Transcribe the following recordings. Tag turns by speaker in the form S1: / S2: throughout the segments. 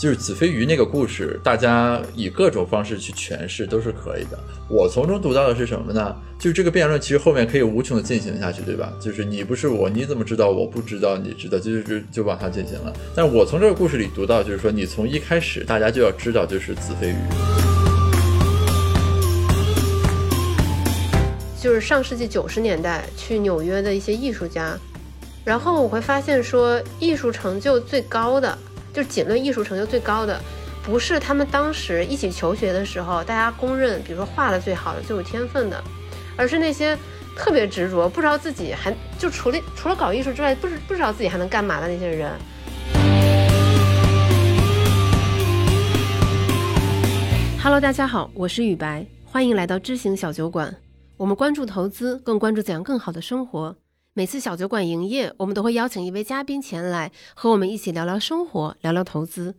S1: 就是子非鱼那个故事，大家以各种方式去诠释都是可以的。我从中读到的是什么呢？就是这个辩论其实后面可以无穷的进行下去，对吧？就是你不是我，你怎么知道我不知道？你知道，就就就往下进行了。但我从这个故事里读到，就是说你从一开始大家就要知道，就是子非鱼。
S2: 就是上世纪九十年代去纽约的一些艺术家，然后我会发现说，艺术成就最高的。就仅论艺术成就最高的，不是他们当时一起求学的时候，大家公认，比如说画的最好的、最有天分的，而是那些特别执着，不知道自己还就除了除了搞艺术之外，不知不知道自己还能干嘛的那些人。Hello，大家好，我是雨白，欢迎来到知行小酒馆。我们关注投资，更关注怎样更好的生活。每次小酒馆营业，我们都会邀请一位嘉宾前来和我们一起聊聊生活，聊聊投资。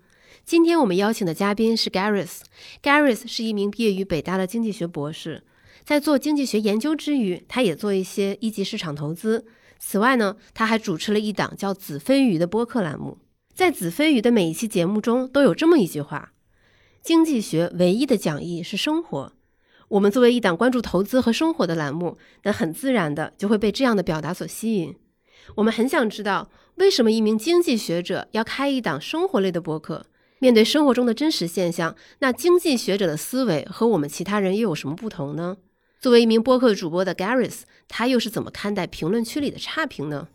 S2: 今天我们邀请的嘉宾是 Garris。Garris 是一名毕业于北大的经济学博士，在做经济学研究之余，他也做一些一级市场投资。此外呢，他还主持了一档叫“子非鱼”的播客栏目。在“子非鱼”的每一期节目中，都有这么一句话：经济学唯一的讲义是生活。我们作为一档关注投资和生活的栏目，那很自然的就会被这样的表达所吸引。我们很想知道，为什么一名经济学者要开一档生活类的播客？面对生活中的真实现象，那经济学者的思维和我们其他人又有什么不同呢？作为一名播客主播的 Garris，他又是怎么看待评论区里的差评呢？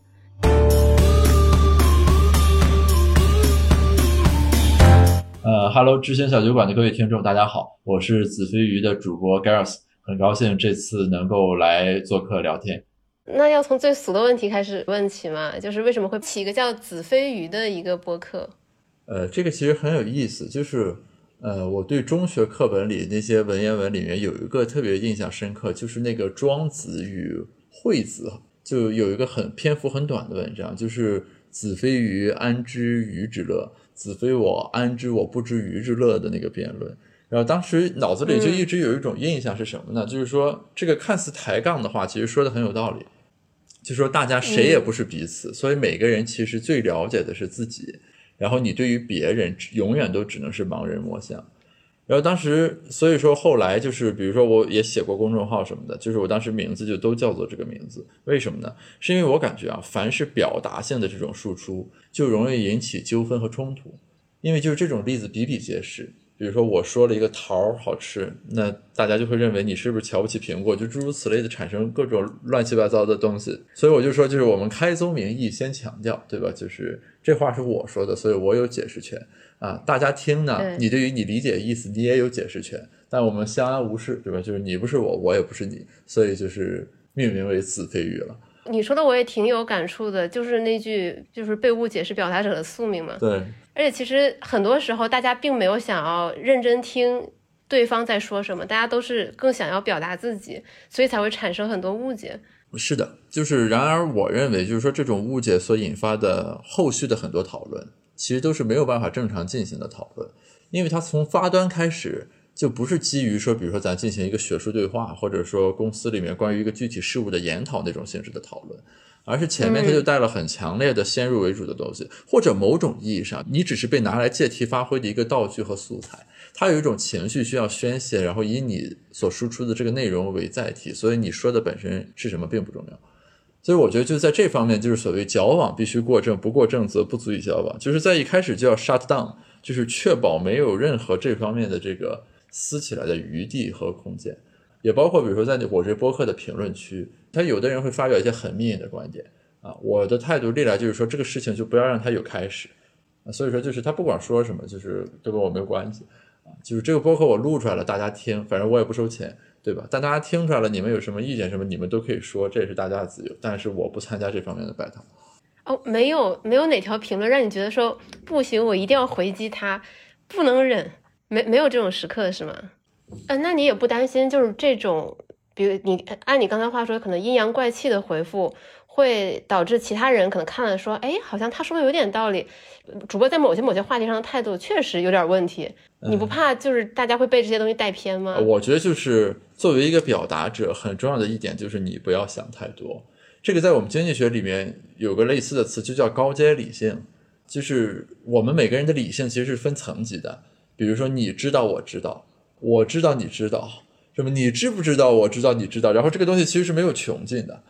S1: 呃哈喽，知行小酒馆的各位听众，大家好，我是子非鱼的主播 Gareth，很高兴这次能够来做客聊天。
S2: 那要从最俗的问题开始问起嘛，就是为什么会起一个叫子非鱼的一个播客？
S1: 呃，这个其实很有意思，就是呃，我对中学课本里那些文言文里面有一个特别印象深刻，就是那个庄子与惠子，就有一个很篇幅很短的文章，就是子非鱼，安知鱼之乐？子非我，安知我不知鱼之乐的那个辩论，然后当时脑子里就一直有一种印象是什么呢？就是说这个看似抬杠的话，其实说的很有道理，就说大家谁也不是彼此，所以每个人其实最了解的是自己，然后你对于别人永远都只能是盲人摸象。然后当时，所以说后来就是，比如说我也写过公众号什么的，就是我当时名字就都叫做这个名字。为什么呢？是因为我感觉啊，凡是表达性的这种输出，就容易引起纠纷和冲突，因为就是这种例子比比皆是。比如说我说了一个桃儿好吃，那大家就会认为你是不是瞧不起苹果，就诸如此类的产生各种乱七八糟的东西。所以我就说，就是我们开宗明义先强调，对吧？就是这话是我说的，所以我有解释权啊。大家听呢，你对于你理解意思，你也有解释权。但我们相安无事，对吧？就是你不是我，我也不是你，所以就是命名为子非鱼了。
S2: 你说的我也挺有感触的，就是那句就是被误解是表达者的宿命嘛。
S1: 对。
S2: 而且其实很多时候大家并没有想要认真听对方在说什么，大家都是更想要表达自己，所以才会产生很多误解。
S1: 是的，就是然而我认为就是说这种误解所引发的后续的很多讨论，其实都是没有办法正常进行的讨论，因为它从发端开始。就不是基于说，比如说咱进行一个学术对话，或者说公司里面关于一个具体事物的研讨那种性质的讨论，而是前面它就带了很强烈的先入为主的东西，或者某种意义上，你只是被拿来借题发挥的一个道具和素材。它有一种情绪需要宣泄，然后以你所输出的这个内容为载体，所以你说的本身是什么并不重要。所以我觉得就在这方面，就是所谓矫枉必须过正，不过正则不足以矫枉，就是在一开始就要 shut down，就是确保没有任何这方面的这个。撕起来的余地和空间，也包括比如说在我这播客的评论区，他有的人会发表一些很命的观点啊。我的态度历来就是说，这个事情就不要让他有开始。所以说，就是他不管说什么，就是都跟我没有关系啊。就是这个播客我录出来了，大家听，反正我也不收钱，对吧？但大家听出来了，你们有什么意见什么，你们都可以说，这也是大家的自由。但是我不参加这方面的 battle。
S2: 哦，没有没有哪条评论让你觉得说不行，我一定要回击他，不能忍。没没有这种时刻是吗？呃，那你也不担心，就是这种，比如你按你刚才话说，可能阴阳怪气的回复，会导致其他人可能看了说，哎，好像他说的有点道理，主播在某些某些话题上的态度确实有点问题。你不怕就是大家会被这些东西带偏吗？
S1: 我觉得就是作为一个表达者，很重要的一点就是你不要想太多。这个在我们经济学里面有个类似的词，就叫高阶理性。就是我们每个人的理性其实是分层级的，比如说你知道，我知道，我知道，你知道，什么你知不知道，我知道，你知道，然后这个东西其实是没有穷尽的。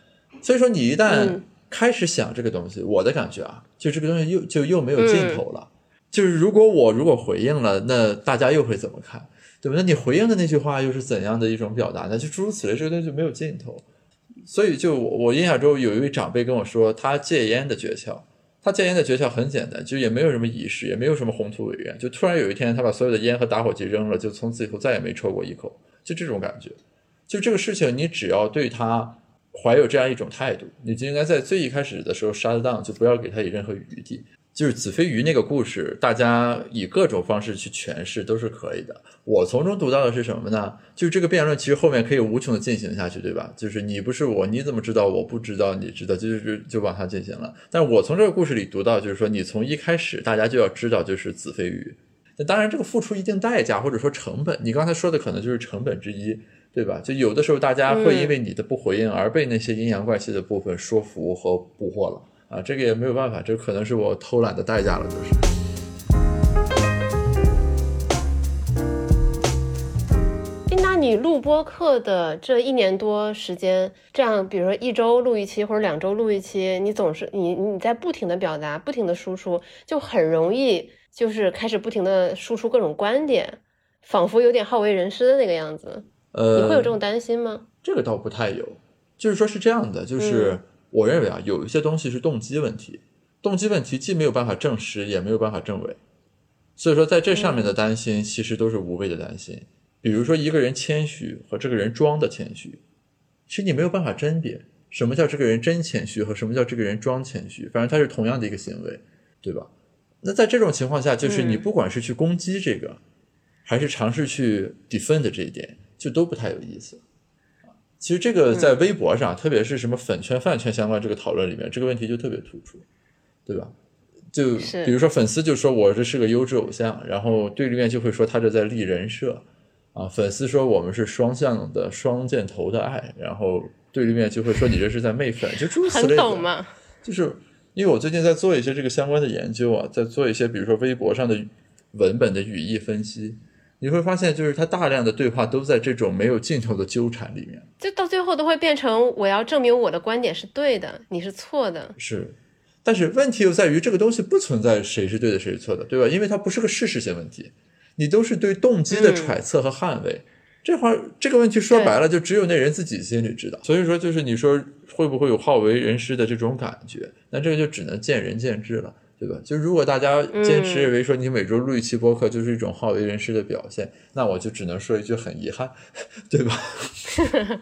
S1: 所以说，你一旦开始想这个东西，我的感觉啊，就这个东西又就又没有尽头了。就是如果我如果回应了，那大家又会怎么看，对吧？那你回应的那句话又是怎样的一种表达呢？就诸如此类，这个东西就没有尽头。所以，就我印象中有一位长辈跟我说，他戒烟的诀窍，他戒烟的诀窍很简单，就也没有什么仪式，也没有什么宏图伟愿，就突然有一天，他把所有的烟和打火机扔了，就从此以后再也没抽过一口，就这种感觉。就这个事情，你只要对他怀有这样一种态度，你就应该在最一开始的时候杀得当，就不要给他以任何余地。就是子非鱼那个故事，大家以各种方式去诠释都是可以的。我从中读到的是什么呢？就是这个辩论其实后面可以无穷的进行下去，对吧？就是你不是我，你怎么知道我不知道？你知道，就是就往下进行了。但我从这个故事里读到，就是说你从一开始大家就要知道，就是子非鱼。那当然，这个付出一定代价或者说成本，你刚才说的可能就是成本之一，对吧？就有的时候大家会因为你的不回应而被那些阴阳怪气的部分说服和捕获了。啊，这个也没有办法，这可能是我偷懒的代价了，就是。
S2: 那你录播课的这一年多时间，这样，比如说一周录一期或者两周录一期，你总是你你在不停的表达，不停的输出，就很容易就是开始不停的输出各种观点，仿佛有点好为人师的那个样子。
S1: 呃，
S2: 你会有这种担心吗？
S1: 这个倒不太有，就是说是这样的，就是。我认为啊，有一些东西是动机问题，动机问题既没有办法证实，也没有办法证伪，所以说在这上面的担心其实都是无谓的担心。比如说一个人谦虚和这个人装的谦虚，其实你没有办法甄别什么叫这个人真谦虚和什么叫这个人装谦虚，反正他是同样的一个行为，对吧？那在这种情况下，就是你不管是去攻击这个，还是尝试去 defend 这一点，就都不太有意思。其实这个在微博上，特别是什么粉圈、饭圈相关这个讨论里面，这个问题就特别突出，对吧？就比如说粉丝就说我这是个优质偶像，然后对立面就会说他这在立人设啊。粉丝说我们是双向的双箭头的爱，然后对立面就会说你这是在媚粉，就诸如此类
S2: 的。
S1: 就是因为我最近在做一些这个相关的研究啊，在做一些比如说微博上的文本的语义分析。你会发现，就是他大量的对话都在这种没有尽头的纠缠里面，
S2: 就到最后都会变成我要证明我的观点是对的，你是错的。
S1: 是，但是问题又在于这个东西不存在谁是对的谁是错的，对吧？因为它不是个事实性问题，你都是对动机的揣测和捍卫。这话这个问题说白了，就只有那人自己心里知道。所以说，就是你说会不会有好为人师的这种感觉？那这个就只能见仁见智了。对吧？就如果大家坚持认为说你每周录一期播客就是一种好为人师的表现，那我就只能说一句很遗憾，对吧？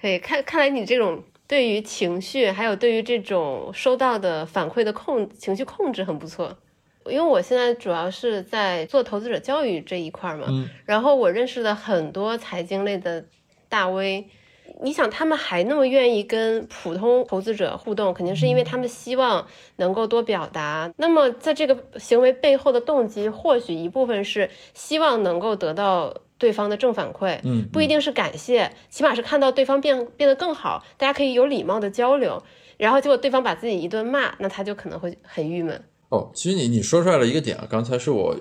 S2: 可以看看来你这种对于情绪还有对于这种收到的反馈的控情绪控制很不错。因为我现在主要是在做投资者教育这一块嘛，然后我认识的很多财经类的大 V。你想，他们还那么愿意跟普通投资者互动，肯定是因为他们希望能够多表达。那么，在这个行为背后的动机，或许一部分是希望能够得到对方的正反馈，
S1: 嗯，
S2: 不一定是感谢，起码是看到对方变变得更好，大家可以有礼貌的交流。然后结果对方把自己一顿骂，那他就可能会很郁闷。
S1: 哦，其实你你说出来了一个点啊，刚才是我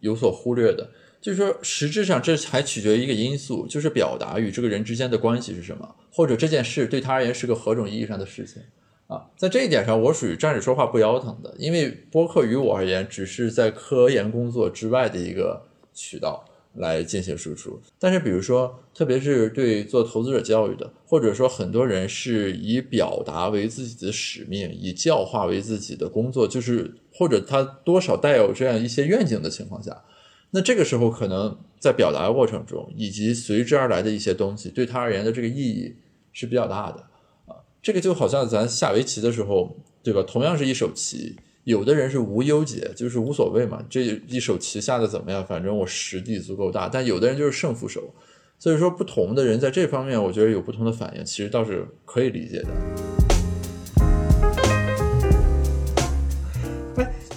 S1: 有所忽略的。就是说，实质上这还取决于一个因素，就是表达与这个人之间的关系是什么，或者这件事对他而言是个何种意义上的事情啊。在这一点上，我属于站着说话不腰疼的，因为播客于我而言，只是在科研工作之外的一个渠道来进行输出。但是，比如说，特别是对做投资者教育的，或者说很多人是以表达为自己的使命，以教化为自己的工作，就是或者他多少带有这样一些愿景的情况下。那这个时候，可能在表达过程中，以及随之而来的一些东西，对他而言的这个意义是比较大的啊。这个就好像咱下围棋的时候，对吧？同样是一手棋，有的人是无忧解，就是无所谓嘛，这一手棋下的怎么样，反正我实力足够大。但有的人就是胜负手，所以说不同的人在这方面，我觉得有不同的反应，其实倒是可以理解的。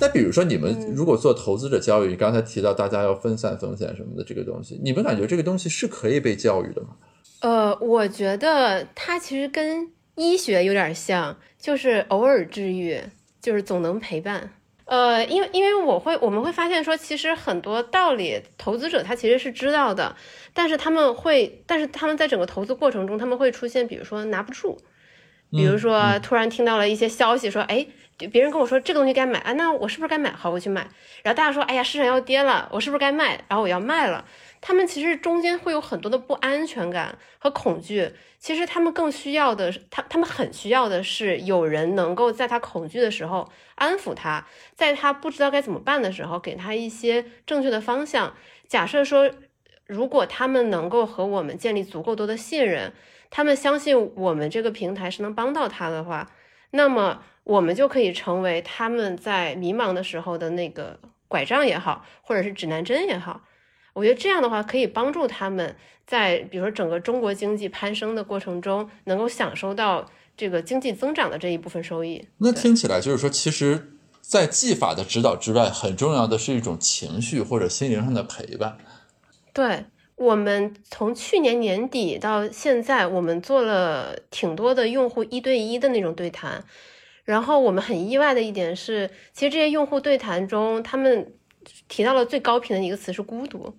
S1: 那比如说，你们如果做投资者教育，你刚才提到大家要分散风险什么的这个东西，你们感觉这个东西是可以被教育的吗？
S2: 呃，我觉得它其实跟医学有点像，就是偶尔治愈，就是总能陪伴。呃，因为因为我会我们会发现说，其实很多道理投资者他其实是知道的，但是他们会，但是他们在整个投资过程中，他们会出现，比如说拿不住，比如说突然听到了一些消息说，哎，别人跟我说这个东西该买啊，那我是不是该买？好，我去买。然后大家说，哎呀，市场要跌了，我是不是该卖？然后我要卖了。他们其实中间会有很多的不安全感和恐惧。其实他们更需要的，他他们很需要的是有人能够在他恐惧的时候安抚他，在他不知道该怎么办的时候给他一些正确的方向。假设说，如果他们能够和我们建立足够多的信任，他们相信我们这个平台是能帮到他的话，那么我们就可以成为他们在迷茫的时候的那个拐杖也好，或者是指南针也好。我觉得这样的话可以帮助他们在比如说整个中国经济攀升的过程中，能够享受到这个经济增长的这一部分收益。
S1: 那听起来就是说，其实，在技法的指导之外，很重要的是一种情绪或者心灵上的陪伴。
S2: 对我们从去年年底到现在，我们做了挺多的用户一对一的那种对谈，然后我们很意外的一点是，其实这些用户对谈中，他们提到了最高频的一个词是孤独。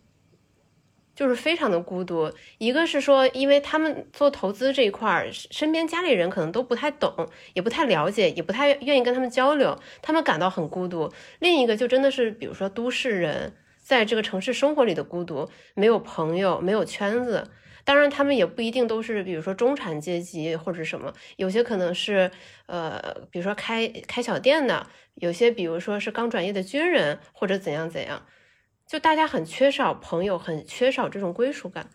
S2: 就是非常的孤独，一个是说，因为他们做投资这一块儿，身边家里人可能都不太懂，也不太了解，也不太愿意跟他们交流，他们感到很孤独。另一个就真的是，比如说都市人在这个城市生活里的孤独，没有朋友，没有圈子。当然，他们也不一定都是，比如说中产阶级或者什么，有些可能是，呃，比如说开开小店的，有些比如说是刚转业的军人或者怎样怎样。就大家很缺少朋友，很缺少这种归属感。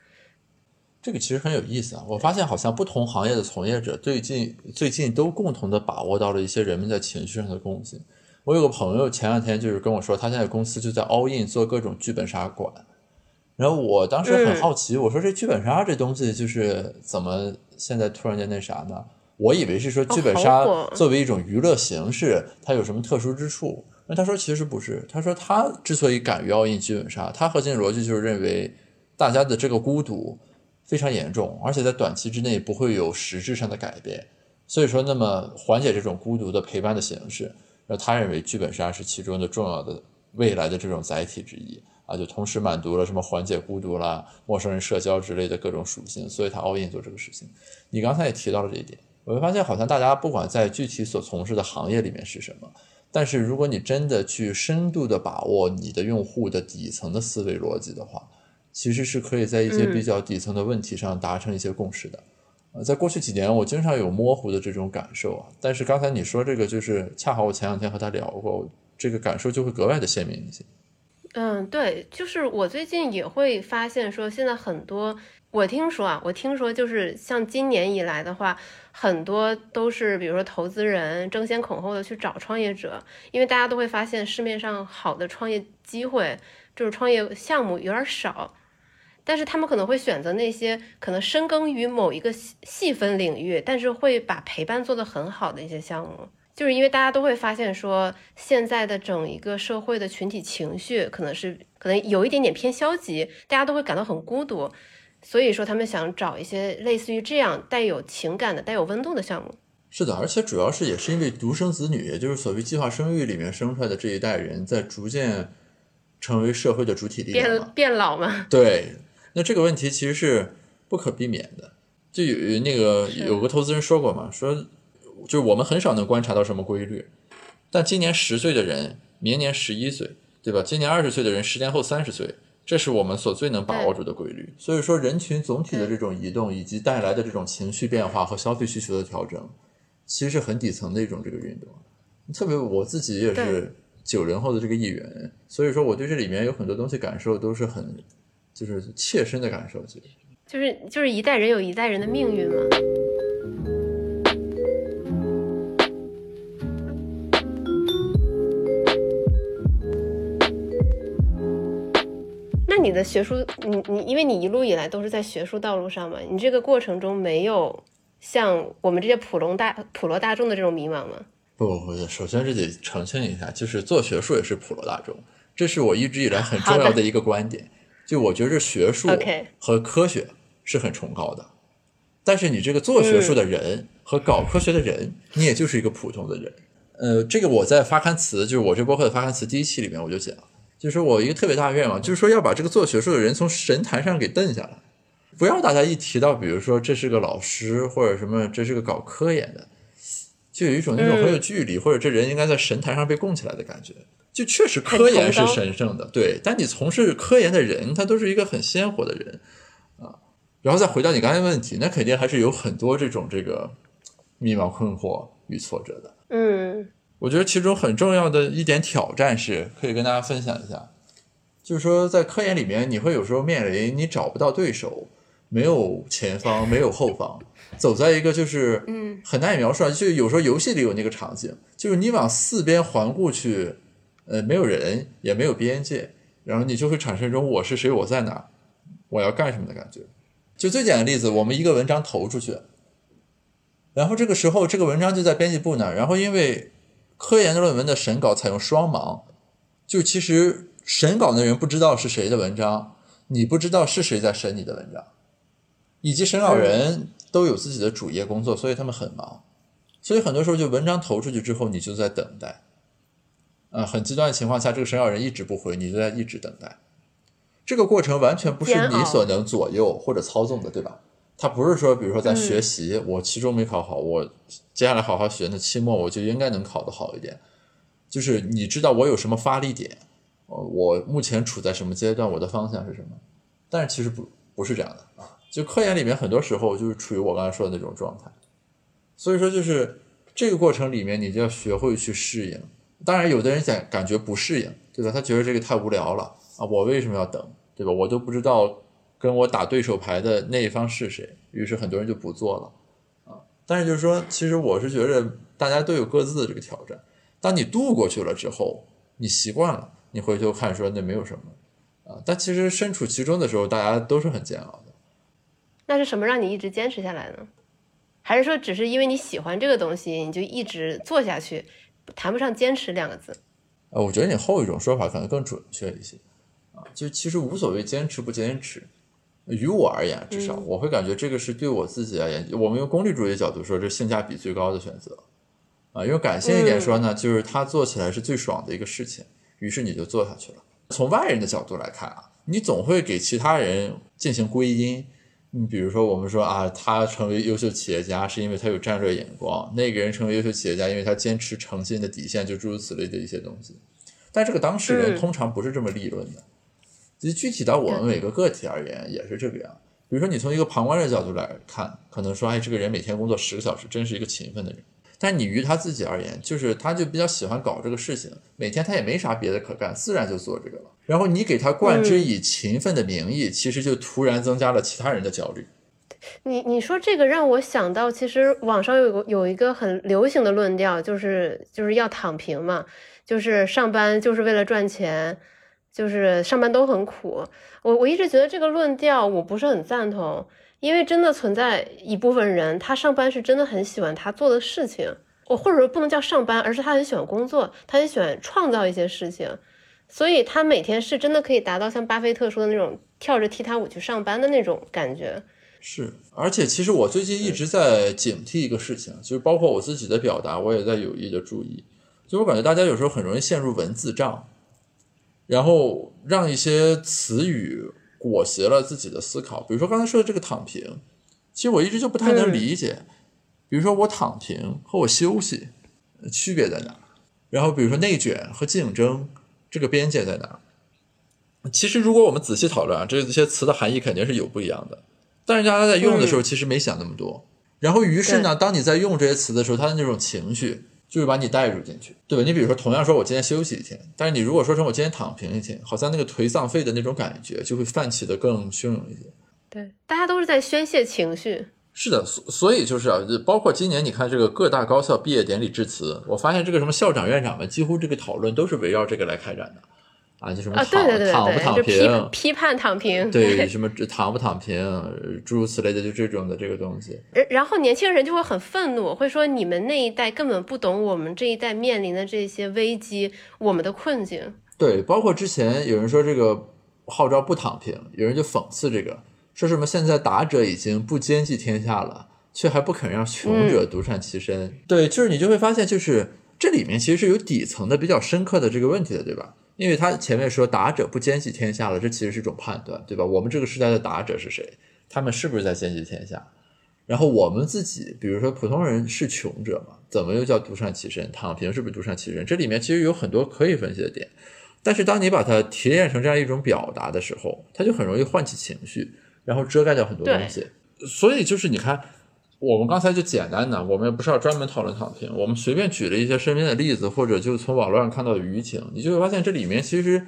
S1: 这个其实很有意思啊！我发现好像不同行业的从业者最近最近都共同的把握到了一些人们在情绪上的共性。我有个朋友前两天就是跟我说，他现在公司就在 all in 做各种剧本杀馆。然后我当时很好奇，我说这剧本杀这东西就是怎么现在突然间那啥呢？我以为是说剧本杀作为一种娱乐形式，它有什么特殊之处？那他说其实不是，他说他之所以敢于奥印剧本杀，他核心逻辑就是认为大家的这个孤独非常严重，而且在短期之内不会有实质上的改变，所以说那么缓解这种孤独的陪伴的形式，那他认为剧本杀是其中的重要的未来的这种载体之一啊，就同时满足了什么缓解孤独啦、陌生人社交之类的各种属性，所以他 all in 做这个事情。你刚才也提到了这一点，我会发现好像大家不管在具体所从事的行业里面是什么。但是，如果你真的去深度的把握你的用户的底层的思维逻辑的话，其实是可以在一些比较底层的问题上达成一些共识的。呃，在过去几年，我经常有模糊的这种感受啊。但是刚才你说这个，就是恰好我前两天和他聊过，这个感受就会格外的鲜明一些。
S2: 嗯，对，就是我最近也会发现说，现在很多。我听说啊，我听说就是像今年以来的话，很多都是比如说投资人争先恐后的去找创业者，因为大家都会发现市面上好的创业机会，就是创业项目有点少，但是他们可能会选择那些可能深耕于某一个细细分领域，但是会把陪伴做得很好的一些项目，就是因为大家都会发现说，现在的整一个社会的群体情绪可能是可能有一点点偏消极，大家都会感到很孤独。所以说，他们想找一些类似于这样带有情感的、带有温度的项目。
S1: 是的，而且主要是也是因为独生子女，也就是所谓计划生育里面生出来的这一代人，在逐渐成为社会的主体力量
S2: 变变老嘛？
S1: 对，那这个问题其实是不可避免的。就有那个有个投资人说过嘛，说就是我们很少能观察到什么规律，但今年十岁的人，明年十一岁，对吧？今年二十岁的人，十年后三十岁。这是我们所最能把握住的规律。所以说，人群总体的这种移动，以及带来的这种情绪变化和消费需求的调整，其实是很底层的一种这个运动。特别我自己也是九零后的这个一员，所以说我对这里面有很多东西感受都是很，就是切身的感受。其实，
S2: 就是就是一代人有一代人的命运嘛。你的学术，你你，因为你一路以来都是在学术道路上嘛，你这个过程中没有像我们这些普通大普罗大众的这种迷茫吗？
S1: 不不不，首先是得澄清一下，就是做学术也是普罗大众，这是我一直以来很重要的一个观点。就我觉着学术和科学是很崇高的，但是你这个做学术的人和搞科学的人，你也就是一个普通的人。呃，这个我在发刊词，就是我这播客的发刊词第一期里面我就讲，就是我一个特别大的愿望，就是说要把这个做学术的人从神坛上给蹬下来，不要大家一提到，比如说这是个老师或者什么，这是个搞科研的，就有一种那种很有距离，或者这人应该在神坛上被供起来的感觉。就确实科研是神圣的，对，但你从事科研的人，他都是一个很鲜活的人啊。然后再回到你刚才问题，那肯定还是有很多这种这个迷茫、困惑与挫折的。
S2: 嗯，
S1: 我觉得其中很重要的一点挑战是，可以跟大家分享一下，就是说在科研里面，你会有时候面临你找不到对手，没有前方，没有后方，走在一个就是
S2: 嗯
S1: 很难以描述啊。就有时候游戏里有那个场景，就是你往四边环顾去。呃，没有人，也没有边界，然后你就会产生一种我是谁，我在哪，我要干什么的感觉。就最简单的例子，我们一个文章投出去，然后这个时候这个文章就在编辑部那儿，然后因为科研论文的审稿采用双盲，就其实审稿的人不知道是谁的文章，你不知道是谁在审你的文章，以及审稿人都有自己的主业工作，所以他们很忙，所以很多时候就文章投出去之后，你就在等待。呃，很极端的情况下，这个审稿人一直不回，你就在一直等待。这个过程完全不是你所能左右或者操纵的，对吧？他不是说，比如说在学习，我期中没考好，我接下来好好学，那期末我就应该能考得好一点。就是你知道我有什么发力点，呃，我目前处在什么阶段，我的方向是什么？但是其实不不是这样的啊。就科研里面，很多时候就是处于我刚才说的那种状态。所以说，就是这个过程里面，你就要学会去适应。当然，有的人感感觉不适应，对吧？他觉得这个太无聊了啊！我为什么要等，对吧？我都不知道跟我打对手牌的那一方是谁，于是很多人就不做了啊。但是就是说，其实我是觉得大家都有各自的这个挑战。当你度过去了之后，你习惯了，你回头看说那没有什么啊。但其实身处其中的时候，大家都是很煎熬的。
S2: 那是什么让你一直坚持下来呢？还是说只是因为你喜欢这个东西，你就一直做下去？谈不上坚持两个字，
S1: 呃，我觉得你后一种说法可能更准确一些，啊，就其实无所谓坚持不坚持，于我而言，至少我会感觉这个是对我自己而言，我们用功利主义的角度说，这性价比最高的选择，啊，用感性一点说呢，就是它做起来是最爽的一个事情，于是你就做下去了。从外人的角度来看啊，你总会给其他人进行归因。你比如说，我们说啊，他成为优秀企业家是因为他有战略眼光；那个人成为优秀企业家，因为他坚持诚信的底线，就诸如此类的一些东西。但这个当事人通常不是这么立论的。其实具体到我们每个个体而言，也是这个样。比如说，你从一个旁观者角度来看，可能说，哎，这个人每天工作十个小时，真是一个勤奋的人。但你于他自己而言，就是他就比较喜欢搞这个事情，每天他也没啥别的可干，自然就做这个了。然后你给他冠之以勤奋的名义，其实就突然增加了其他人的焦虑。
S2: 你你说这个让我想到，其实网上有个有一个很流行的论调，就是就是要躺平嘛，就是上班就是为了赚钱，就是上班都很苦。我我一直觉得这个论调我不是很赞同。因为真的存在一部分人，他上班是真的很喜欢他做的事情，我或者说不能叫上班，而是他很喜欢工作，他很喜欢创造一些事情，所以他每天是真的可以达到像巴菲特说的那种跳着踢踏舞去上班的那种感觉。
S1: 是，而且其实我最近一直在警惕一个事情，就是包括我自己的表达，我也在有意的注意，就我感觉大家有时候很容易陷入文字障，然后让一些词语。裹挟了自己的思考，比如说刚才说的这个躺平，其实我一直就不太能理解。比如说我躺平和我休息区别在哪？然后比如说内卷和竞争这个边界在哪？其实如果我们仔细讨论啊，这些词的含义肯定是有不一样的。但是大家在用的时候其实没想那么多。然后于是呢，当你在用这些词的时候，他的那种情绪。就是把你带入进去，对吧？你比如说，同样说我今天休息一天，但是你如果说成我今天躺平一天，好像那个颓丧废的那种感觉就会泛起的更汹涌一些。
S2: 对，大家都是在宣泄情绪。
S1: 是的，所所以就是啊，包括今年你看这个各大高校毕业典礼致辞，我发现这个什么校长院长们几乎这个讨论都是围绕这个来开展的。啊，就什么躺躺不躺平，
S2: 批批判躺平，
S1: 对什么躺不躺平，诸如此类的，就这种的这个东西。
S2: 然后年轻人就会很愤怒，会说你们那一代根本不懂我们这一代面临的这些危机，我们的困境。
S1: 对，包括之前有人说这个号召不躺平，有人就讽刺这个，说什么现在打者已经不兼济天下了，却还不肯让穷者独善其身。对，就是你就会发现，就是这里面其实是有底层的比较深刻的这个问题的，对吧？因为他前面说达者不兼济天下了，这其实是一种判断，对吧？我们这个时代的达者是谁？他们是不是在兼济天下？然后我们自己，比如说普通人是穷者嘛，怎么又叫独善其身？躺平是不是独善其身？这里面其实有很多可以分析的点。但是当你把它提炼成这样一种表达的时候，它就很容易唤起情绪，然后遮盖掉很多东西。所以就是你看，我们刚才就简单的，我们也不是要专门讨论躺平，我们随便举了一些身边的例子，或者就从网络上看到的舆情，你就会发现这里面其实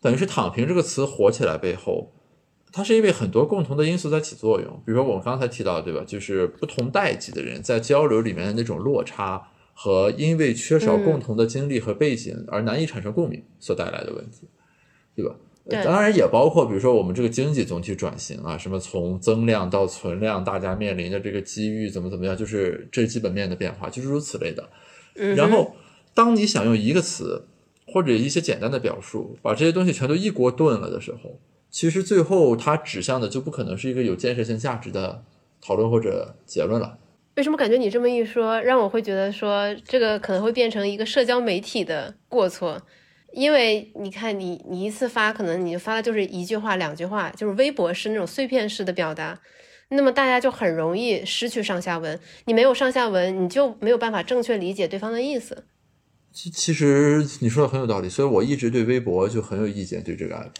S1: 等于是“躺平”这个词火起来背后。它是因为很多共同的因素在起作用，比如说我们刚才提到，对吧？就是不同代际的人在交流里面的那种落差，和因为缺少共同的经历和背景而难以产生共鸣所带来的问题，对吧？当然也包括，比如说我们这个经济总体转型啊，什么从增量到存量，大家面临的这个机遇怎么怎么样，就是这基本面的变化，就是如此类的。然后，当你想用一个词或者一些简单的表述，把这些东西全都一锅炖了的时候。其实最后它指向的就不可能是一个有建设性价值的讨论或者结论了。
S2: 为什么感觉你这么一说，让我会觉得说这个可能会变成一个社交媒体的过错？因为你看，你你一次发，可能你发的就是一句话、两句话，就是微博是那种碎片式的表达，那么大家就很容易失去上下文。你没有上下文，你就没有办法正确理解对方的意思。
S1: 其其实你说的很有道理，所以我一直对微博就很有意见，对这个 app。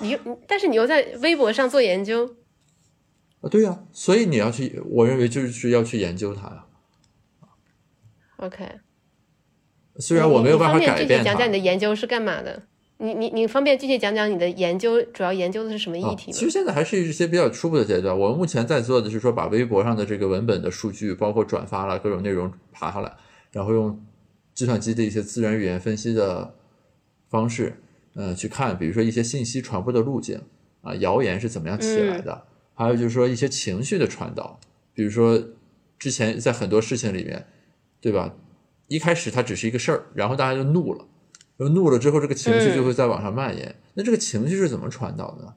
S2: 你但是你又在微博上做研究
S1: 啊？对呀，所以你要去，我认为就是要去研究它呀。
S2: OK，
S1: 虽然我没有办法改变
S2: 具体讲讲你的研究是干嘛的？你你你方便具体讲讲你的研究主要研究的是什么议题吗？
S1: 其实现在还是一些比较初步的阶段。我们目前在做的是说，把微博上的这个文本的数据，包括转发了各种内容爬下来，然后用计算机的一些自然语言分析的方式。呃，去看，比如说一些信息传播的路径啊，谣言是怎么样起来的？还有就是说一些情绪的传导，比如说之前在很多事情里面，对吧？一开始它只是一个事儿，然后大家就怒了，然后怒了之后，这个情绪就会在往上蔓延。那这个情绪是怎么传导的？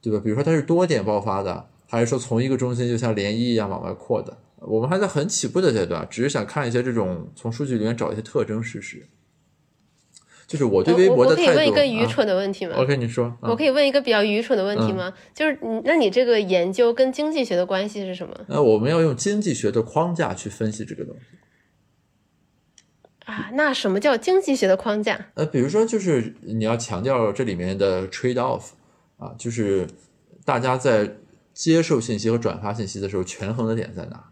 S1: 对吧？比如说它是多点爆发的，还是说从一个中心就像涟漪一样往外扩的？我们还在很起步的阶段，只是想看一些这种从数据里面找一些特征事实。就是我对微博的
S2: 态度。我可以问一个愚蠢的问题吗
S1: ？OK，你说。
S2: 我可以问一个比较愚蠢的问题吗？就是你，那你这个研究跟经济学的关系是什么？
S1: 那我们要用经济学的框架去分析这个东西。
S2: 啊，那什么叫经济学的框架？
S1: 呃，比如说，就是你要强调这里面的 trade off 啊，就是大家在接受信息和转发信息的时候，权衡的点在哪？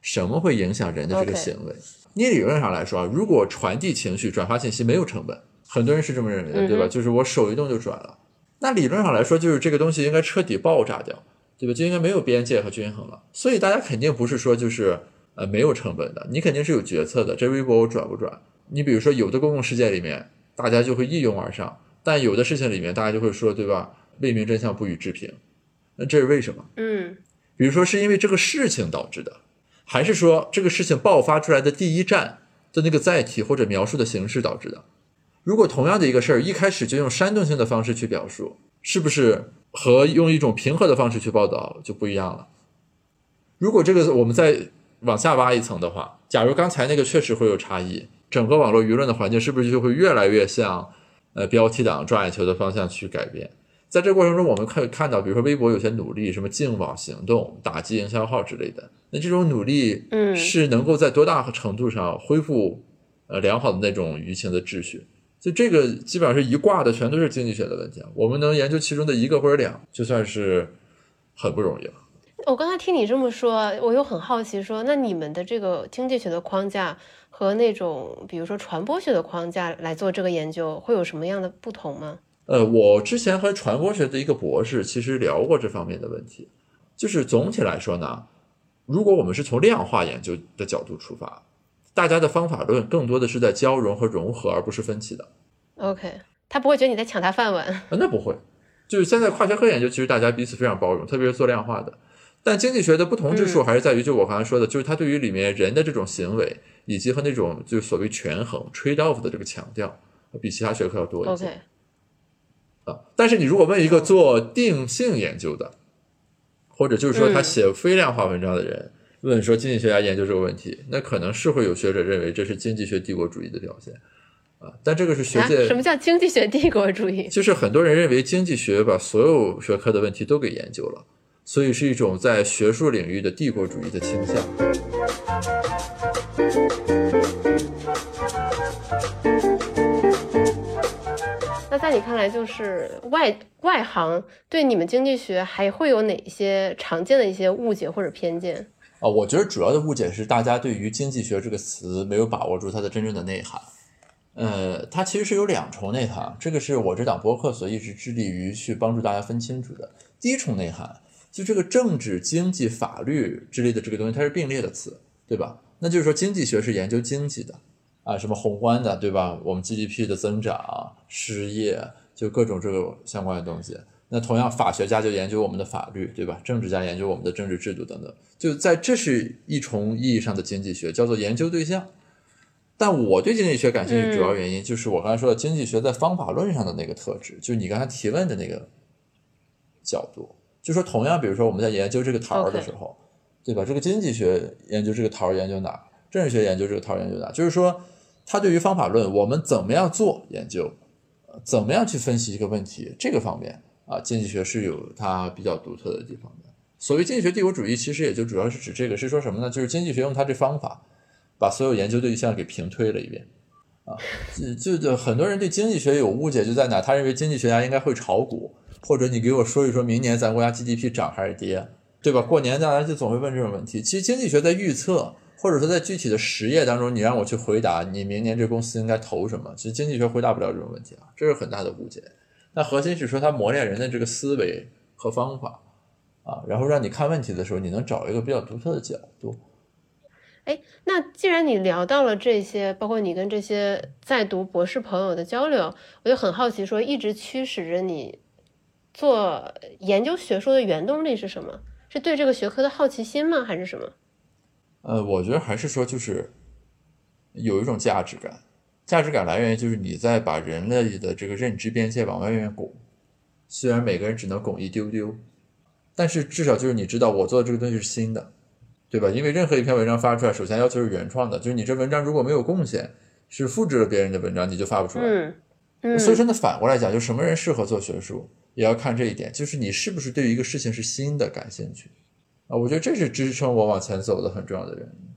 S1: 什么会影响人的这个行为？你理论上来说啊，如果传递情绪、转发信息没有成本。很多人是这么认为的，对吧？就是我手一动就转了，那理论上来说，就是这个东西应该彻底爆炸掉，对吧？就应该没有边界和均衡了。所以大家肯定不是说就是呃没有成本的，你肯定是有决策的。这微博我转不转？你比如说有的公共事件里面，大家就会一拥而上，但有的事情里面，大家就会说，对吧？未明真相不予置评。那这是为什么？
S2: 嗯，
S1: 比如说是因为这个事情导致的，还是说这个事情爆发出来的第一站的那个载体或者描述的形式导致的？如果同样的一个事儿，一开始就用煽动性的方式去表述，是不是和用一种平和的方式去报道就不一样了？如果这个我们再往下挖一层的话，假如刚才那个确实会有差异，整个网络舆论的环境是不是就会越来越向呃标题党抓眼球的方向去改变？在这个过程中，我们可以看到，比如说微博有些努力，什么净网行动、打击营销号之类的，那这种努力，
S2: 嗯，
S1: 是能够在多大程度上恢复呃良好的那种舆情的秩序？就这个基本上是一挂的，全都是经济学的问题啊。我们能研究其中的一个或者两，就算是很不容易了。
S2: 我刚才听你这么说，我又很好奇，说那你们的这个经济学的框架和那种比如说传播学的框架来做这个研究，会有什么样的不同吗？
S1: 呃，我之前和传播学的一个博士其实聊过这方面的问题，就是总体来说呢，如果我们是从量化研究的角度出发。大家的方法论更多的是在交融和融合，而不是分歧的。
S2: OK，他不会觉得你在抢他饭碗
S1: 啊？那不会，就是现在跨学科研究，其实大家彼此非常包容，特别是做量化的。但经济学的不同之处还是在于，就我刚才说的，就是它对于里面人的这种行为，以及和那种就是所谓权衡 trade off 的这个强调，比其他学科要多一些。
S2: OK，
S1: 啊，但是你如果问一个做定性研究的，或者就是说他写非量化文章的人。问说经济学家研究这个问题，那可能是会有学者认为这是经济学帝国主义的表现啊。但这个是学界、
S2: 啊、什么叫经济学帝国主义？
S1: 就是很多人认为经济学把所有学科的问题都给研究了，所以是一种在学术领域的帝国主义的倾向。
S2: 那在你看来，就是外外行对你们经济学还会有哪些常见的一些误解或者偏见？
S1: 啊，我觉得主要的误解是大家对于经济学这个词没有把握住它的真正的内涵。呃，它其实是有两重内涵，这个是我这档播客所一直致力于去帮助大家分清楚的。第一重内涵，就这个政治、经济、法律之类的这个东西，它是并列的词，对吧？那就是说，经济学是研究经济的。啊，什么宏观的，对吧？我们 GDP 的增长、失业，就各种这个相关的东西。那同样，法学家就研究我们的法律，对吧？政治家研究我们的政治制度等等。就在这是一重意义上的经济学，叫做研究对象。但我对经济学感兴趣，主要原因就是我刚才说的经济学在方法论上的那个特质，就是你刚才提问的那个角度。就说同样，比如说我们在研究这个桃儿的时候，对吧？这个经济学研究这个桃儿研究哪？政治学研究这个桃儿研究哪？就是说。他对于方法论，我们怎么样做研究，怎么样去分析一个问题，这个方面啊，经济学是有它比较独特的地方的。所谓经济学帝国主义，其实也就主要是指这个，是说什么呢？就是经济学用它这方法，把所有研究对象给平推了一遍啊。就就很多人对经济学有误解，就在哪？他认为经济学家应该会炒股，或者你给我说一说明年咱国家 GDP 涨还是跌，对吧？过年大家就总会问这种问题。其实经济学在预测。或者说，在具体的实业当中，你让我去回答你明年这公司应该投什么，其实经济学回答不了这种问题啊，这是很大的误解。那核心是说，它磨练人的这个思维和方法啊，然后让你看问题的时候，你能找一个比较独特的角度。
S2: 哎，那既然你聊到了这些，包括你跟这些在读博士朋友的交流，我就很好奇，说一直驱使着你做研究学术的原动力是什么？是对这个学科的好奇心吗？还是什么？
S1: 呃，我觉得还是说，就是有一种价值感，价值感来源于就是你在把人类的这个认知边界往外面拱，虽然每个人只能拱一丢丢，但是至少就是你知道我做的这个东西是新的，对吧？因为任何一篇文章发出来，首先要求是原创的，就是你这文章如果没有贡献，是复制了别人的文章，你就发不出来。
S2: 嗯嗯。
S1: 所以说呢，反过来讲，就什么人适合做学术，也要看这一点，就是你是不是对于一个事情是新的感兴趣。啊，我觉得这是支撑我往前走的很重要的原因。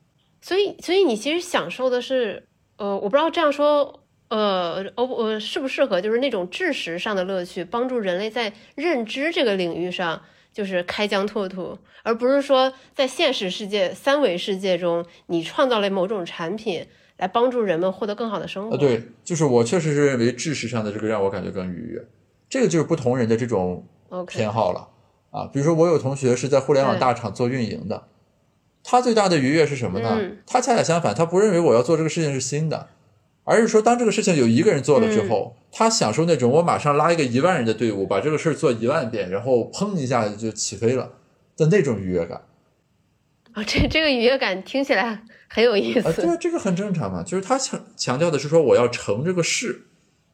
S2: 所以，所以你其实享受的是，呃，我不知道这样说，呃，哦，呃，适不适合，就是那种知识上的乐趣，帮助人类在认知这个领域上就是开疆拓土，而不是说在现实世界三维世界中，你创造了某种产品来帮助人们获得更好的生活。
S1: 啊，对，就是我确实是认为知识上的这个让我感觉更愉悦，这个就是不同人的这种偏好了。啊，比如说我有同学是在互联网大厂做运营的，他最大的愉悦是什么呢？他恰恰相反，他不认为我要做这个事情是新的，而是说当这个事情有一个人做了之后，他享受那种我马上拉一个一万人的队伍，把这个事儿做一万遍，然后砰一下就起飞了的那种愉悦感。
S2: 啊，这这个愉悦感听起来很有意思。
S1: 啊，对，这个很正常嘛，就是他强强调的是说我要成这个事。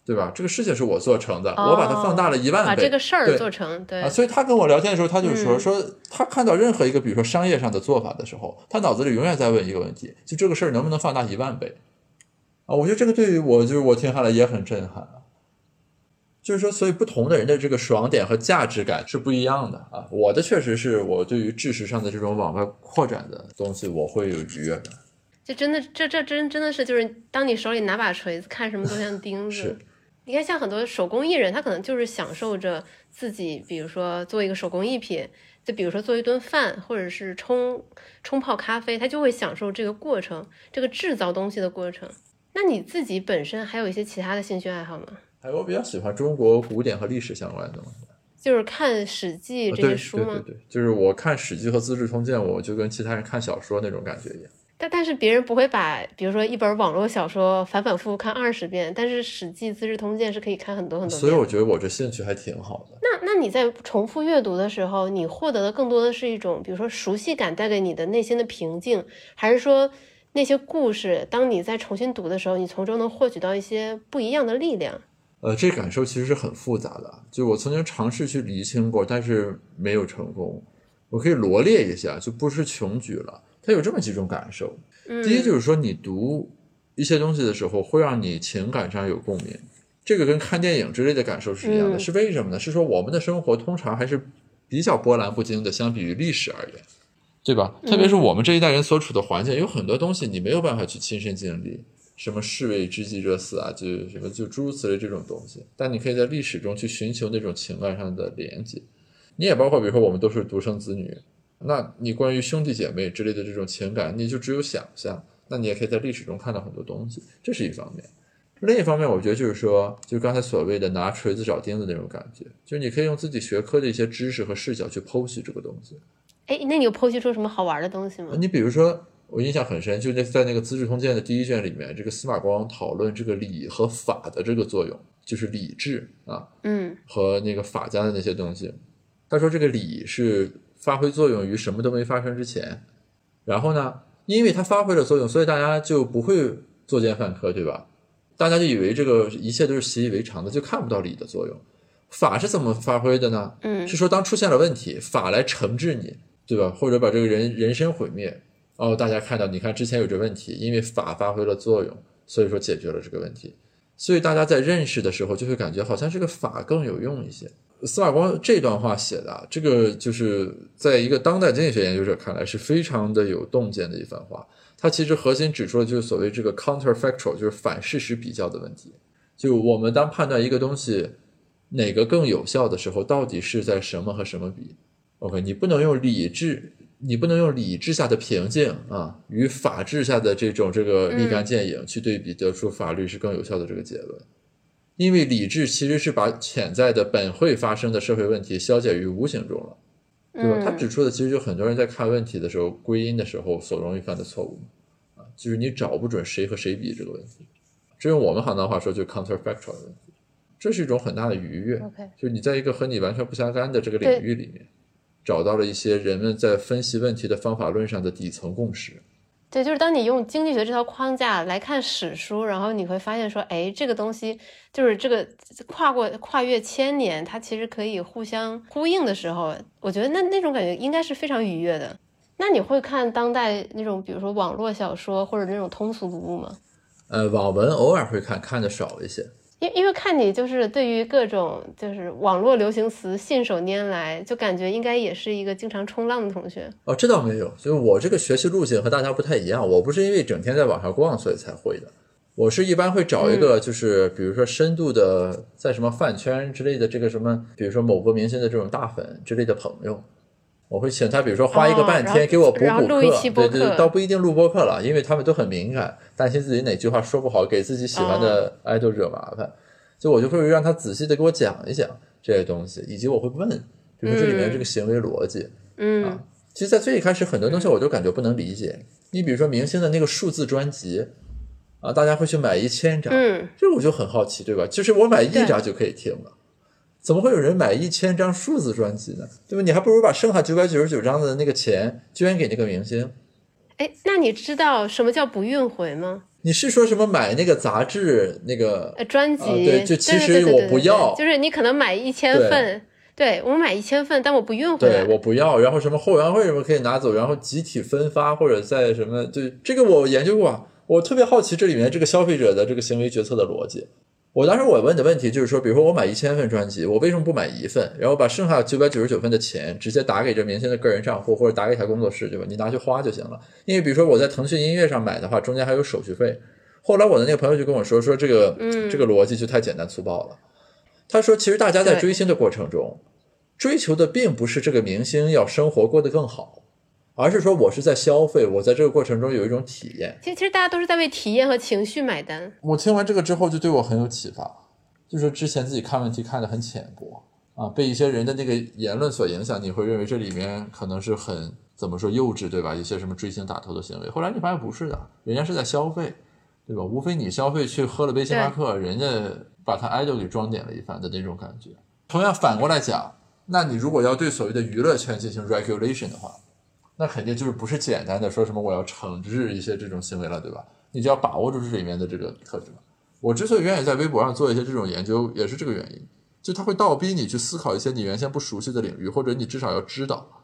S1: 对吧？这个事情是我做成的，我把它放大了一万倍，
S2: 把这个事儿做成。对
S1: 啊，所以他跟我聊天的时候，他就说说他看到任何一个比如说商业上的做法的时候，他脑子里永远在问一个问题：就这个事儿能不能放大一万倍？啊，我觉得这个对于我就是我听下来也很震撼啊。就是说，所以不同的人的这个爽点和价值感是不一样的啊。我的确实是我对于知识上的这种往外扩展的东西，我会有愉悦感。
S2: 就真的，这这真真的是就是当你手里拿把锤子，看什么都像钉子。你看，像很多手工艺人，他可能就是享受着自己，比如说做一个手工艺品，就比如说做一顿饭，或者是冲冲泡咖啡，他就会享受这个过程，这个制造东西的过程。那你自己本身还有一些其他的兴趣爱好吗？
S1: 哎，我比较喜欢中国古典和历史相关的东西，
S2: 就是看《史记》这些书
S1: 吗？对对对，就是我看《史记》和《资治通鉴》，我就跟其他人看小说那种感觉一样。
S2: 但但是别人不会把，比如说一本网络小说反反复复看二十遍，但是《史记》《资治通鉴》是可以看很多很多遍。
S1: 所以我觉得我这兴趣还挺好的。
S2: 那那你在重复阅读的时候，你获得的更多的是一种，比如说熟悉感带给你的内心的平静，还是说那些故事，当你在重新读的时候，你从中能获取到一些不一样的力量？
S1: 呃，这感受其实是很复杂的，就我曾经尝试去理清过，但是没有成功。我可以罗列一下，就不是穷举了。他有这么几种感受。
S2: 嗯
S1: 第一就是说，你读一些东西的时候，会让你情感上有共鸣，这个跟看电影之类的感受是一样的。
S2: 嗯
S1: 是为什么呢？是说我们的生活通常还是比较波澜不惊的，相比于历史而言，对吧？特别是我们这一代人所处的环境，有很多东西你没有办法去亲身经历。什么士为知己者死啊，就什么就诸如此类这种东西，但你可以在历史中去寻求那种情感上的连接。你也包括，比如说我们都是独生子女，那你关于兄弟姐妹之类的这种情感，你就只有想象。那你也可以在历史中看到很多东西，这是一方面。另一方面，我觉得就是说，就刚才所谓的拿锤子找钉子那种感觉，就是你可以用自己学科的一些知识和视角去剖析这个东西。
S2: 哎，那你有剖析出什么好玩的东西吗？
S1: 你比如说，我印象很深，就那在那个《资治通鉴》的第一卷里面，这个司马光讨论这个礼和法的这个作用，就是礼制啊
S2: 嗯
S1: 和那个法家的那些东西。他说这个礼是发挥作用于什么都没发生之前，然后呢，因为它发挥了作用，所以大家就不会作奸犯科，对吧？大家就以为这个一切都是习以为常的，就看不到礼的作用。法是怎么发挥的呢？
S2: 嗯
S1: 是说当出现了问题，法来惩治你，对吧？或者把这个人人身毁灭。哦，大家看到，你看之前有这问题，因为法发挥了作用，所以说解决了这个问题。所以大家在认识的时候，就会感觉好像这个法更有用一些。司马光这段话写的，这个就是在一个当代经济学研究者看来是非常的有洞见的一番话。它其实核心指出了就是所谓这个 counterfactual，就是反事实比较的问题。就我们当判断一个东西哪个更有效的时候，到底是在什么和什么比？OK，你不能用理智，你不能用理智下的平静啊，与法治下的这种这个立竿见影去对比，得出法律是更有效的这个结论。因为理智其实是把潜在的本会发生的社会问题消解于无形中了，对吧？他
S2: 嗯
S1: 指出的其实就很多人在看问题的时候归因的时候所容易犯的错误啊，就是你找不准谁和谁比这个问题。这用我们行当话说，就 counterfactual 的问题，这是一种很大的愉悦。
S2: OK
S1: 就是你在一个和你完全不相干的这个领域里面，找到了一些人们在分析问题的方法论上的底层共识。
S2: 对，就是当你用经济学这套框架来看史书，然后你会发现说，哎，这个东西就是这个跨过跨越千年，它其实可以互相呼应的时候，我觉得那那种感觉应该是非常愉悦的。那你会看当代那种，比如说网络小说或者那种通俗读物吗？
S1: 呃，网文偶尔会看，看的少一些。
S2: 因因为看你就是对于各种就是网络流行词信手拈来，就感觉应该也是一个经常冲浪的同学。
S1: 哦，这倒没有，就是我这个学习路径和大家不太一样。我不是因为整天在网上逛所以才会的，我是一般会找一个就是比如说深度的，在什么饭圈之类的这个什么，比如说某个明星的这种大粉之类的朋友，我会请他，比如说花一个半天给我补补课，对对，倒不一定录播课了，因为他们都很敏感，担心自己哪句话说不好，给自己喜欢
S2: 哦
S1: 的爱豆惹麻烦。就我就会让他仔细的给我讲一讲这些东西，以及我会问，比如说这里面这个行为逻辑。
S2: 嗯
S1: 其实，在最一开始，很多东西我都感觉不能理解。你比如说明星的那个数字专辑啊，大家会去买一千张，
S2: 嗯，
S1: 这我就很好奇，对吧？就是我买一张就可以听了，怎么会有人买一千张数字专辑呢？对吧？你还不如把剩下九百九十九张的那个钱捐给那个明星。
S2: 哎，那你知道什么叫不运回吗？
S1: 你是说什么买那个杂志那个
S2: 呃，专辑，
S1: 啊对就其
S2: 对
S1: 实我不要
S2: 就是你可能买一千份，对我买一千份，但我不运回来。
S1: 对，我不要，然后什么后援会什么可以拿走，然后集体分发或者在什么，对这个我研究过啊，我特别好奇这里面这个消费者的这个行为决策的逻辑。我当时我问的问题就是说，比如说我买一千份专辑，我为什么不买一份，然后把剩下九百九十九份的钱直接打给这明星的个人账户，或者打给他工作室，对吧？你拿去花就行了。因为比如说我在腾讯音乐上买的话，中间还有手续费。后来我的那个朋友就跟我说，说这个、
S2: 嗯
S1: 这个逻辑就太简单粗暴了。他说，其实大家在追星的过程中，追求的并不是这个明星要生活过得更好，而是说我是在消费，我在这个过程中有一种体验。
S2: 其实其实大家都是在为体验和情绪买单。
S1: 我听完这个之后，就对我很有启发，就是之前自己看问题看得很浅薄啊，被一些人的那个言论所影响，你会认为这里面可能是很怎么说幼稚，对吧？一些什么追星打头的行为，后来你发现不是的，人家是在消费，对吧？无非你消费去喝了杯星巴克，人家把他 idol 给装点了一番的那种感觉。同样反过来讲，那你如果要对所谓的娱乐圈进行 regulation 的话，那肯定就是不是简单的说什么我要惩治一些这种行为了，对吧？你就要把握住这里面的这个特质嘛。我之所以愿意在微博上做一些这种研究，也是这个原因，就它会倒逼你去思考一些你原先不熟悉的领域，或者你至少要知道，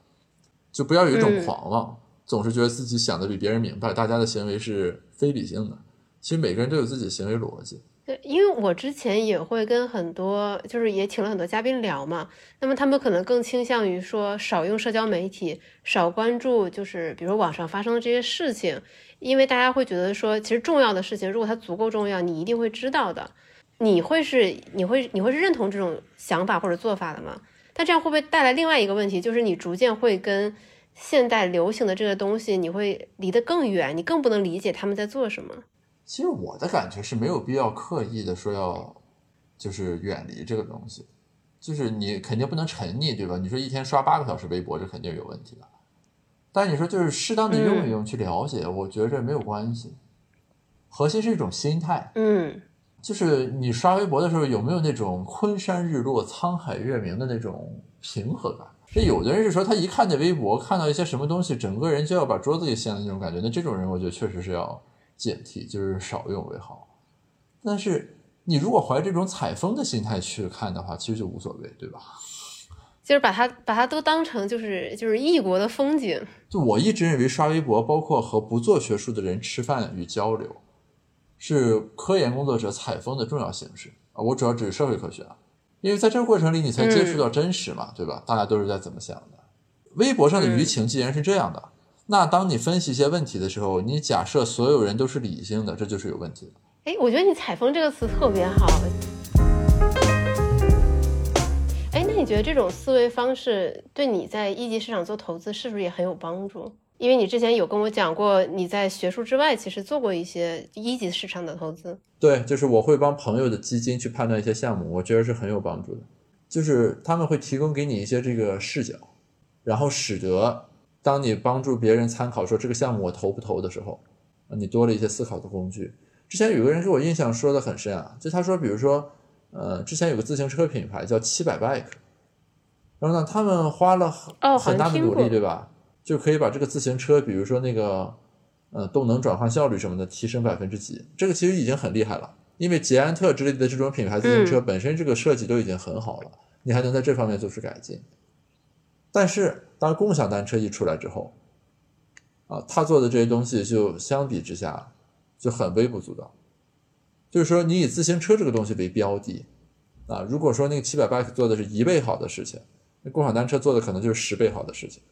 S1: 就不要有一种
S2: 嗯
S1: 狂妄。总是觉得自己想的比别人明白，大家的行为是非理性的。其实每个人都有自己的行为逻辑。
S2: 对，因为我之前也会跟很多，就是也请了很多嘉宾聊嘛，那么他们可能更倾向于说少用社交媒体，少关注，就是比如网上发生的这些事情，因为大家会觉得说，其实重要的事情，如果它足够重要，你一定会知道的。你会是你会你会是认同这种想法或者做法的吗？但这样会不会带来另外一个问题，就是你逐渐会跟现代流行的这个东西，你会离得更远，你更不能理解他们在做什么。
S1: 其实我的感觉是没有必要刻意的说要，就是远离这个东西，就是你肯定不能沉溺，对吧？你说一天刷八个小时微博，这肯定有问题的。但你说就是适当的用一用去了解，我觉着没有关系。核心是一种心态，
S2: 嗯，
S1: 就是你刷微博的时候有没有那种昆山日落、沧海月明的那种平和感？这有的人是说他一看见微博，看到一些什么东西，整个人就要把桌子给掀了那种感觉。那这种人，我觉得确实是要。警惕就是少用为好，但是你如果怀这种采风的心态去看的话，其实就无所谓，对吧？
S2: 就是把它把它都当成就是就是异国的风景。
S1: 就我一直认为刷微博，包括和不做学术的人吃饭与交流，是科研工作者采风的重要形式啊。我主要指社会科学啊，因为在这个过程里，你才接触到真实嘛，对吧？大家都是在怎么想的？微博上的舆情既然是这样的。那当你分析一些问题的时候，你假设所有人都是理性的，这就是有问题的。
S2: 哎，我觉得你“采风”这个词特别好。哎，那你觉得这种思维方式对你在一级市场做投资是不是也很有帮助？因为你之前有跟我讲过，你在学术之外其实做过一些一级市场的投资。
S1: 对，就是我会帮朋友的基金去判断一些项目，我觉得是很有帮助的。就是他们会提供给你一些这个视角，然后使得。当你帮助别人参考说这个项目我投不投的时候，你多了一些思考的工具。之前有个人给我印象说的很深啊，就他说，比如说，呃，之前有个自行车品牌叫七百 bike，然后呢，他们花了很很大的努力，对吧？就可以把这个自行车，比如说那个，呃，动能转换效率什么的提升百分之几，这个其实已经很厉害了。因为捷安特之类的这种品牌自行车本身这个设计都已经很好了，你还能在这方面做出改进。但是，当共享单车一出来之后，啊，他做的这些东西就相比之下就很微不足道。就是说，你以自行车这个东西为标的，啊，如果说那个七百 bike 做的是一倍好的事情，那共享单车做的可能就是十倍好的事情。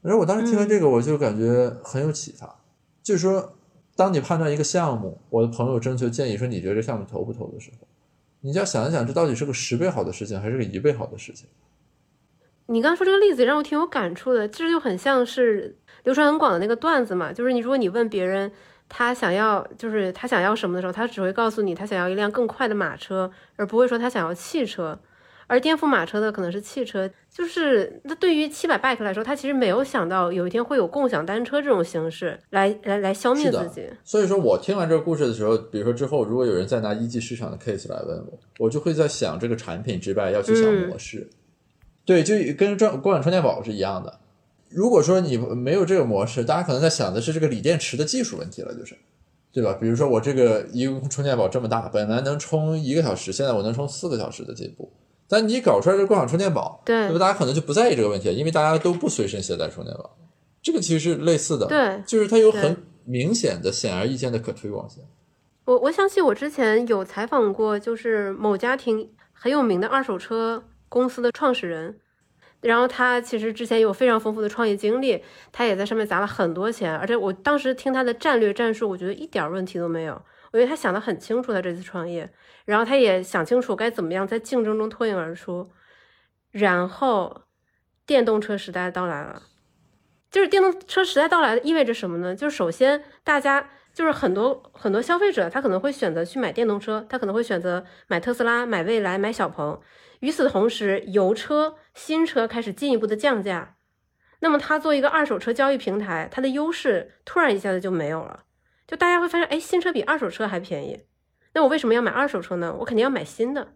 S1: 然后我当时听完这个，我就感觉很有启发。就是说，当你判断一个项目，我的朋友征求建议说你觉得这项目投不投的时候，你就要想一想，这到底是个十倍好的事情，还是个一倍好的事情。
S2: 你刚刚说这个例子让我挺有感触的，其实就很像是流传很广的那个段子嘛，就是你如果你问别人他想要就是他想要什么的时候，他只会告诉你他想要一辆更快的马车，而不会说他想要汽车，而颠覆马车的可能是汽车。就是那对于七百 bike 来说，他其实没有想到有一天会有共享单车这种形式来来来消灭自己。
S1: 所以说我听完这个故事的时候，比如说之后如果有人再拿一级市场的 case 来问我，我就会在想这个产品之外要去想模式。对，就跟装共享充电宝是一样的。如果说你没有这个模式，大家可能在想的是这个锂电池的技术问题了，就是，对吧？比如说我这个一个充电宝这么大，本来能充一个小时，现在我能充四个小时的进步。但你搞出来这共享充电宝，
S2: 对，
S1: 那么大家可能就不在意这个问题了，因为大家都不随身携带充电宝。这个其实是类似的，
S2: 对，
S1: 就是它有很明显的、显而易见的可推广性。
S2: 我我想起我之前有采访过，就是某家庭很有名的二手车。公司的创始人，然后他其实之前有非常丰富的创业经历，他也在上面砸了很多钱，而且我当时听他的战略战术，我觉得一点问题都没有，我觉得他想得很清楚，他这次创业，然后他也想清楚该怎么样在竞争中脱颖而出，然后电动车时代到来了，就是电动车时代到来意味着什么呢？就是首先大家。就是很多很多消费者，他可能会选择去买电动车，他可能会选择买特斯拉、买蔚来、买小鹏。与此同时，油车新车开始进一步的降价，那么它做一个二手车交易平台，它的优势突然一下子就没有了。就大家会发现，哎，新车比二手车还便宜，那我为什么要买二手车呢？我肯定要买新的。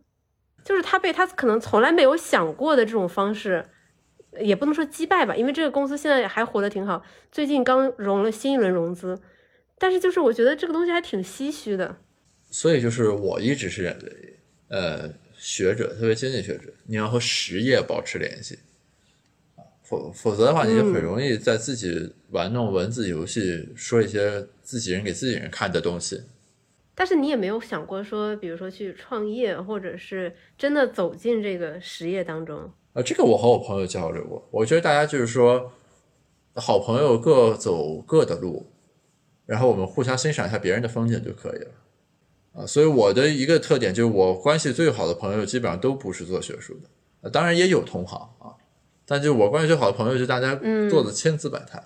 S2: 就是他被他可能从来没有想过的这种方式，也不能说击败吧，因为这个公司现在还活得挺好，最近刚融了新一轮融资。但是，就是我觉得这个东西还挺唏嘘的。
S1: 所以，就是我一直是，呃，学者，特别经济学者，你要和实业保持联系，否否则的话，你就很
S2: 嗯
S1: 容易在自己玩弄文字游戏，说一些自己人给自己人看的东西。
S2: 但是你也没有想过说，比如说去创业，或者是真的走进这个实业当中。
S1: 呃，这个我和我朋友交流过，我觉得大家就是说，好朋友各走各的路，然后我们互相欣赏一下别人的风景就可以了。啊，所以我的一个特点就是，我关系最好的朋友基本上都不是做学术的，呃当然也有同行啊，但就我关系最好的朋友，就大家做的千姿百态，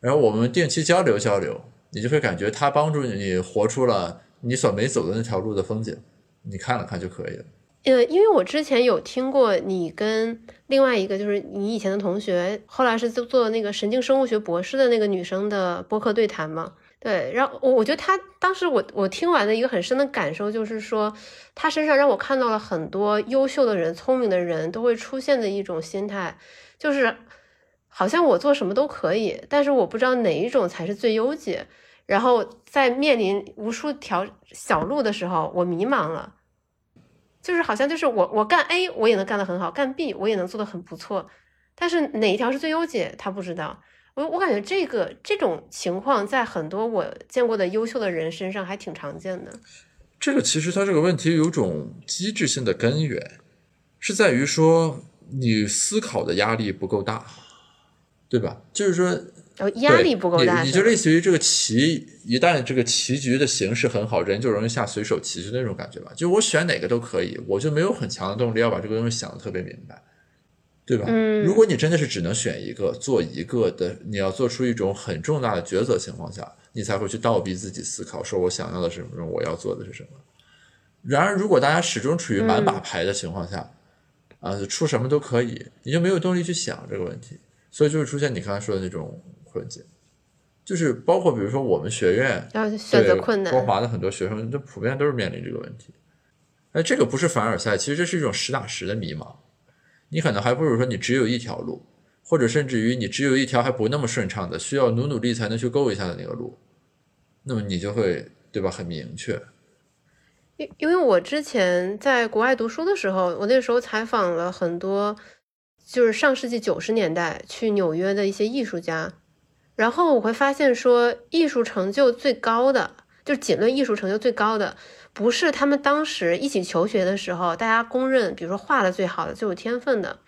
S1: 然后我们定期交流交流，你就会感觉他帮助你活出了你所没走的那条路的风景，你看了看就可以了。
S2: 呃，因为我之前有听过你跟另外一个就是你以前的同学，后来是做做那个神经生物学博士的那个女生的播客对谈嘛。对，然后我我觉得他当时我我听完的一个很深的感受就是说，他身上让我看到了很多优秀的人、聪明的人都会出现的一种心态，就是好像我做什么都可以，但是我不知道哪一种才是最优解。然后在面临无数条小路的时候，我迷茫了。就是好像就是我我干 A 我也能干得很好，干 B 我也能做得很不错，但是哪一条是最优解，他不知道。我我感觉这个这种情况在很多我见过的优秀的人身上还挺常见的。
S1: 这个其实它这个问题有种机制性的根源，是在于说你思考的压力不够大，对吧？就是说
S2: 压力不够大，
S1: 你你就类似于这个棋，一旦这个棋局的形势很好，人就容易下随手棋，就那种感觉吧。就我选哪个都可以，我就没有很强的动力要把这个东西想的特别明白，对吧？
S2: 嗯
S1: 如果你真的是只能选一个做一个的，你要做出一种很重大的抉择情况下，你才会去倒逼自己思考，说我想要的是什么，我要做的是什么。然而，如果大家始终处于满把牌的情况下，啊，出什么都可以，你就没有动力去想这个问题，所以就会出现你刚才说的那种困境，就是包括比如说我们学院
S2: 选择
S1: 对
S2: 困难
S1: 光。华的很多学生，都普遍都是面临这个问题。哎，这个不是凡尔赛，其实这是一种实打实的迷茫。你可能还不如说你只有一条路，或者甚至于你只有一条还不那么顺畅的，需要努努力才能去够一下的那个路，那么你就会对吧？很明确。
S2: 因因为我之前在国外读书的时候，我那时候采访了很多，就是上世纪九十年代去纽约的一些艺术家，然后我会发现说，艺术成就最高的，就是仅论艺术成就最高的，不是他们当时一起求学的时候大家公认，比如说画的最好的、最有天分的，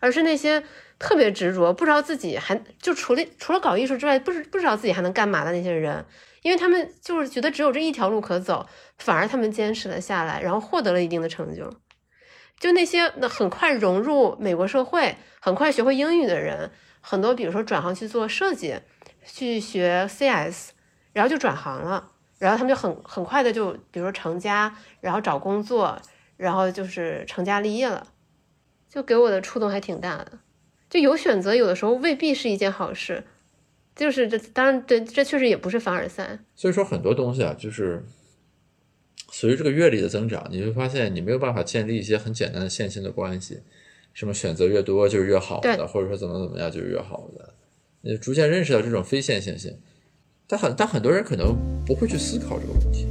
S2: 而是那些特别执着，不知道自己还就除了除了搞艺术之外，不知不知道自己还能干嘛的那些人。因为他们就是觉得只有这一条路可走，反而他们坚持了下来，然后获得了一定的成就。就那些那很快融入美国社会、很快学会英语的人，很多比如说转行去做设计，去学 CS，然后就转行了，然后他们就很很快的就比如说成家，然后找工作，然后就是成家立业了，就给我的触动还挺大的。就有选择，有的时候未必是一件好事。就是这，当然，对，这确实也不是凡尔赛。
S1: 所以说很多东西啊，就是随着这个阅历的增长，你会发现你没有办法建立一些很简单的线性的关系，什么选择越多就是越好的，或者说怎么怎么样就是越好的，你逐渐认识到这种非线性性，但很但很多人可能不会去思考这个问题。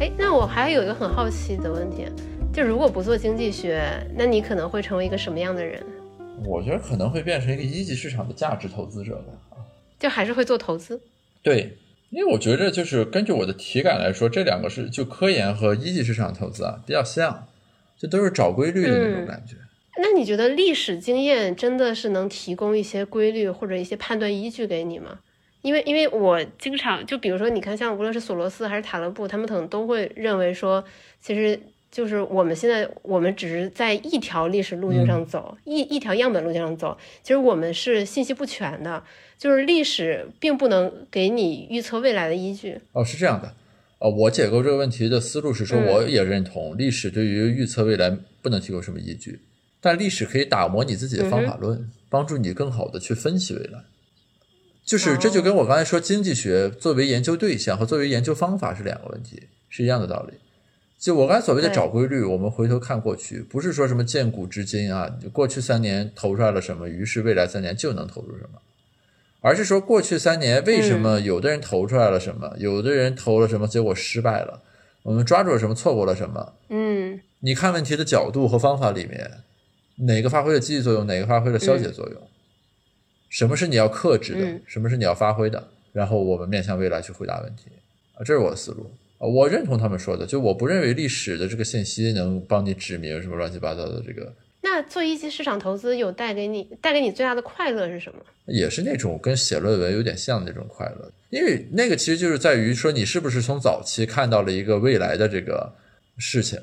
S2: 哎，那我还有一个很好奇的问题，就如果不做经济学，那你可能会成为一个什么样的人？
S1: 我觉得可能会变成一个一级市场的价值投资者吧。
S2: 就还是会做投资？
S1: 对，因为我觉得就是根据我的体感来说，这两个是就科研和一级市场投资啊比较像，就都是找规律的那种
S2: 嗯
S1: 感觉。
S2: 那你觉得历史经验真的是能提供一些规律或者一些判断依据给你吗？因为因为我经常就比如说，你看像无论是索罗斯还是塔勒布，他们可能都会认为说，其实就是我们现在我们只是在一条历史路径上走，一一条样本路径上走，其实我们是信息不全的，就是历史并不能给你预测未来的依据。
S1: 哦，是这样的，啊，我解构这个问题的思路是说，
S2: 嗯
S1: 我也认同历史对于预测未来不能提供什么依据，但历史可以打磨你自己的方法论，帮助你更好的去分析未来。就是这就跟我刚才说经济学作为研究对象和作为研究方法是两个问题，是一样的道理。就我刚才所谓的找规律，我们回头看过去，不是说什么见古知今啊，过去三年投出来了什么，于是未来三年就能投入什么，而是说过去三年为什么有的人投出来了什么，有的人投了什么，结果失败了，我们抓住了什么，错过了什么。
S2: 嗯
S1: 你看问题的角度和方法里面，哪个发挥了积极作用，哪个发挥了消解作用？什么是你要克制的？
S2: 嗯
S1: 什么是你要发挥的？然后我们面向未来去回答问题啊，这是我的思路啊，我认同他们说的，就我不认为历史的这个信息能帮你指明什么乱七八糟的这个，
S2: 那做一级市场投资有带给你带给你最大的快乐是什么？
S1: 也是那种跟写论文有点像的那种快乐，因为那个其实就是在于说你是不是从早期看到了一个未来的这个事情，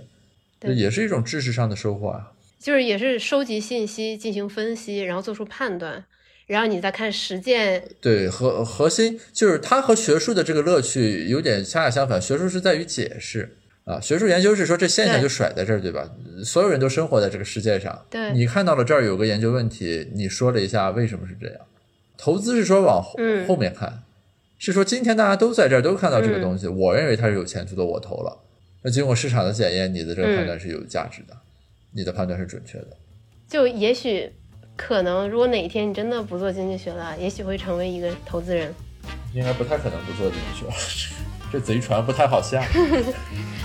S2: 对
S1: 也是一种知识上的收获啊。
S2: 就是也是收集信息进行分析，然后做出判断，然后你再看实践。
S1: 对，核核心就是它和学术的这个乐趣有点恰恰相反。学术是在于解释啊，学术研究是说这现象就甩在这儿，对吧？所有人都生活在这个世界上，
S2: 对
S1: 你看到了这儿有个研究问题，你说了一下为什么是这样。投资是说往后、
S2: 嗯
S1: 后面看，是说今天大家都在这儿都看到这个
S2: 嗯
S1: 东西，我认为它是有前途的，我投了。那经过市场的检验，你的这个判断是有价值的，你的判断是准确的。
S2: 就也许可能，如果哪一天你真的不做经济学了，也许会成为一个投资人。
S1: 应该不太可能不做经济学，这贼船不太好下。